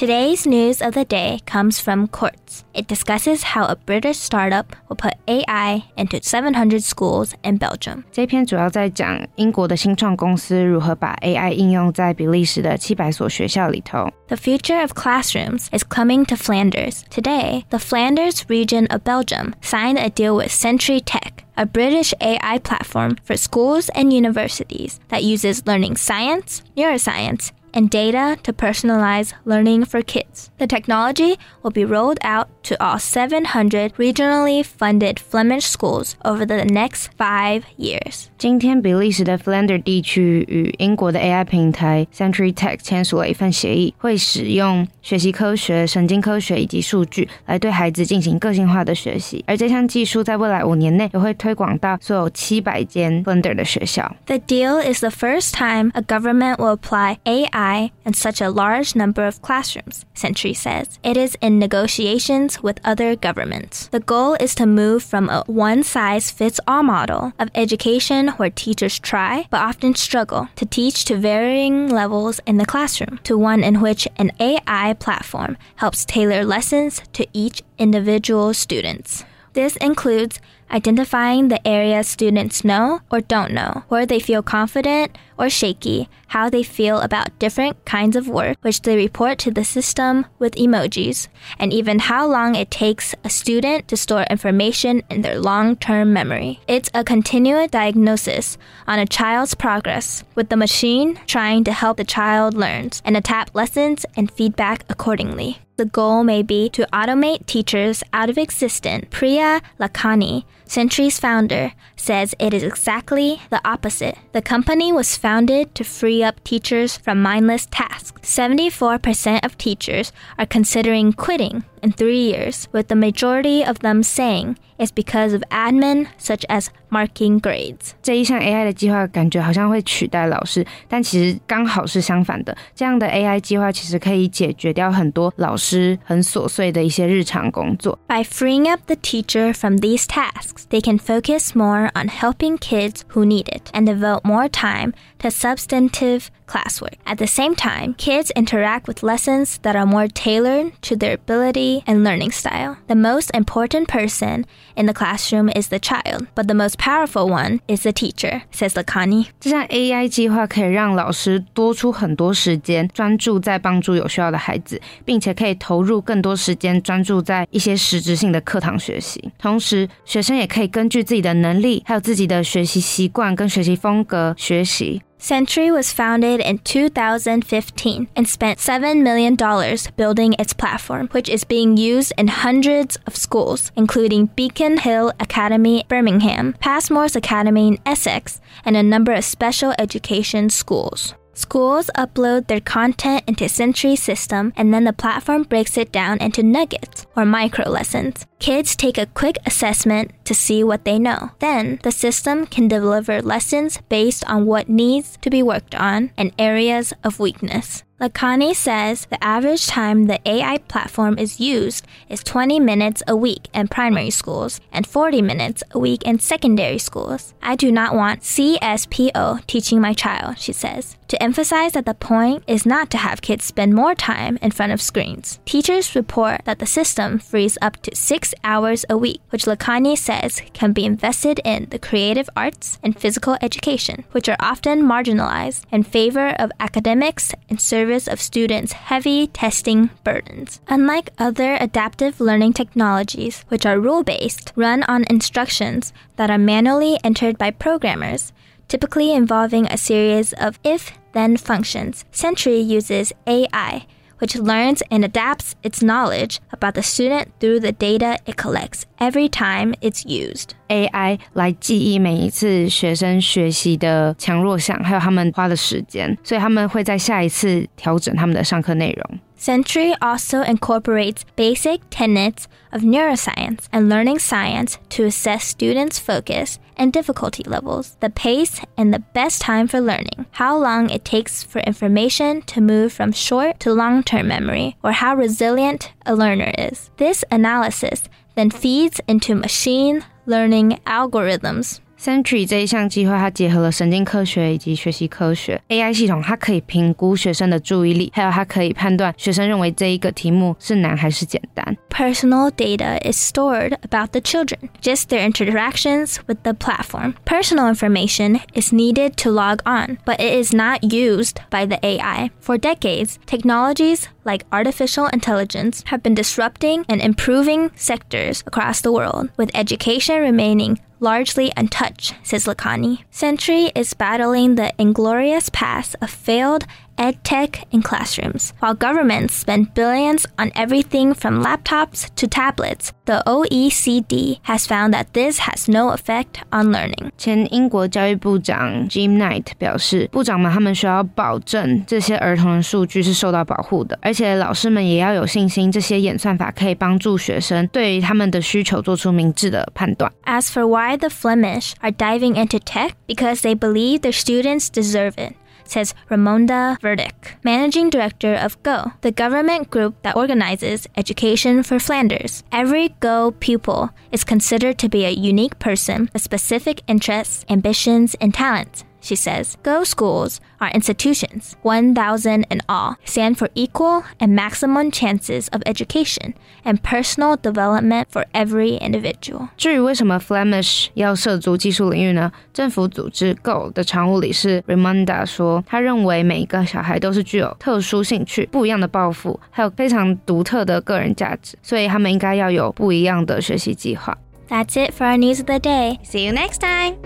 Today's news of the day comes from Quartz. It discusses how a British startup will put AI into 700 schools in Belgium. 这篇主要在讲英国的新创公司如何把 AI 应用在比利时的700所学校里头。The future of classrooms is coming to Flanders. Today, the Flanders region of Belgium signed a deal with Century Tech a British AI platform for schools and universities that uses learning science, neuroscience, and data to personalize learning for kids. The technology will be rolled out to all 700 regionally funded Flemish schools over the next five years. 今天，比利时的 Flanders 地区与英国的 AI 平台 Century Tech 签署了一份协议，会使用学习科学、神经科学以及数据来对孩子进行个性化的学习。而这项技术在未来五年内也会推广到所有七百间 Flanders 的学校。 The deal is the first time a government will apply AI in such a large number of classrooms, Century says. It is in negotiations with other governments. The goal is to move from a one size fits all model of education where teachers try but often struggle to teach to varying levels in the classroom to one in which an AI platform helps tailor lessons to each individual students. This includes identifying the areas students know or don't know, where they feel confident or shaky, how they feel about different kinds of work, which they report to the system with emojis, and even how long it takes a student to store information in their long term memory. It's a continuous diagnosis on a child's progress, with the machine trying to help the child learn and adapt lessons and feedback accordingly. The goal may be to automate teachers out of existence. Priya Lakhani, Century's founder, says it is exactly the opposite. The company was founded to free up teachers from mindless tasks. 74% of teachers are considering quitting in three years, with the majority of them saying it's because of admin such as marking grades. 这一项 AI 的计划感觉好像会取代老师，但其实刚好是相反的。这样的 AI 计划其实可以解决掉很多老师很琐碎的一些日常工作。 By freeing up the teacher from these tasks, they can focus more on helping kids who need it and devote more time to substantive classwork. At the same time, kids interact with lessons that are more tailored to their ability and learning style. The most important person in the classroom is the child, but the most powerful one is the teacher, says Lakani. 这项 AI 计划可以让老师多出很多时间，专注在帮助有需要的孩子，并且可以投入更多时间专注在一些实质性的课堂学习。同时，学生也可以根据自己的能力，还有自己的学习习惯跟学习风格学习。Century was founded in 2015 and spent $7 million building its platform, which is being used in hundreds of schools, including Beacon Hill Academy, Birmingham, Passmore's Academy in Essex, and a number of special education schools. Schools upload their content into Century's system and then the platform breaks it down into nuggets or micro lessons. Kids take a quick assessment to see what they know. Then the system can deliver lessons based on what needs to be worked on and areas of weakness. Lakhani says the average time the AI platform is used is 20 minutes a week in primary schools and 40 minutes a week in secondary schools. I do not want C-3PO teaching my child, she says, to emphasize that the point is not to have kids spend more time in front of screens. Teachers report that the system frees up to six hours a week, which Lakhani says can be invested in the creative arts and physical education, which are often marginalized in favor of academics and service of students' heavy testing burdens. Unlike other adaptive learning technologies, which are rule based, run on instructions that are manually entered by programmers, typically involving a series of if then functions, Century uses AI which learns and adapts its knowledge about the student through the data it collects every time it's used. AI 来记忆每一次学生学习的强弱项，还有他们花的时间，所以他们会在下一次调整他们的上课内容。 Century also incorporates basic tenets of neuroscience and learning science to assess students' focus and difficulty levels, the pace and the best time for learning, how long it takes for information to move from short to long term memory, or how resilient a learner is. This analysis then feeds into machine learning algorithms Century 这一项计划，它结合了神经科学以及学习科学 AI 系统，它可以评估学生的注意力，还有它可以判断学生认为这一个题目是难还是简单。Personal data is stored about the children, just their interactions with the platform. Personal information is needed to log on, but it is not used by the AI. For decades, technologies like artificial intelligence have been disrupting and improving sectors across the world, with education remaining largely untouched, says Lakhani. Century is battling the inglorious past of failed edtech in classrooms. While governments spend billions on everything from laptops to tablets, the OECD has found that this has no effect on learning. 前英国教育部长 Jim Knight 表示，部长们他们需要保证这些儿童的数据是受到保护的，而且老师们也要有信心，这些演算法可以帮助学生对于他们的需求做出明智的判断。As for why the Flemish are diving into tech, because they believe their students deserve it says Raymonda Verdyck, managing director of Go, the government group that organizes education for Flanders. Every Go pupil is considered to be a unique person with specific interests, ambitions, and talents she says, Go schools are institutions, 1,000 in all, stand for equal and maximum chances of education and personal development for every individual. 至于为什么 Flemish 要涉足技术领域呢？政府组织 Go 的常务理事 Raymonda 说，他认为每一个小孩都是具有特殊兴趣、不一样的抱负，还有非常独特的个人价值，所以他们应该要有不一样的学习计划。That's it for our news of the day. See you next time.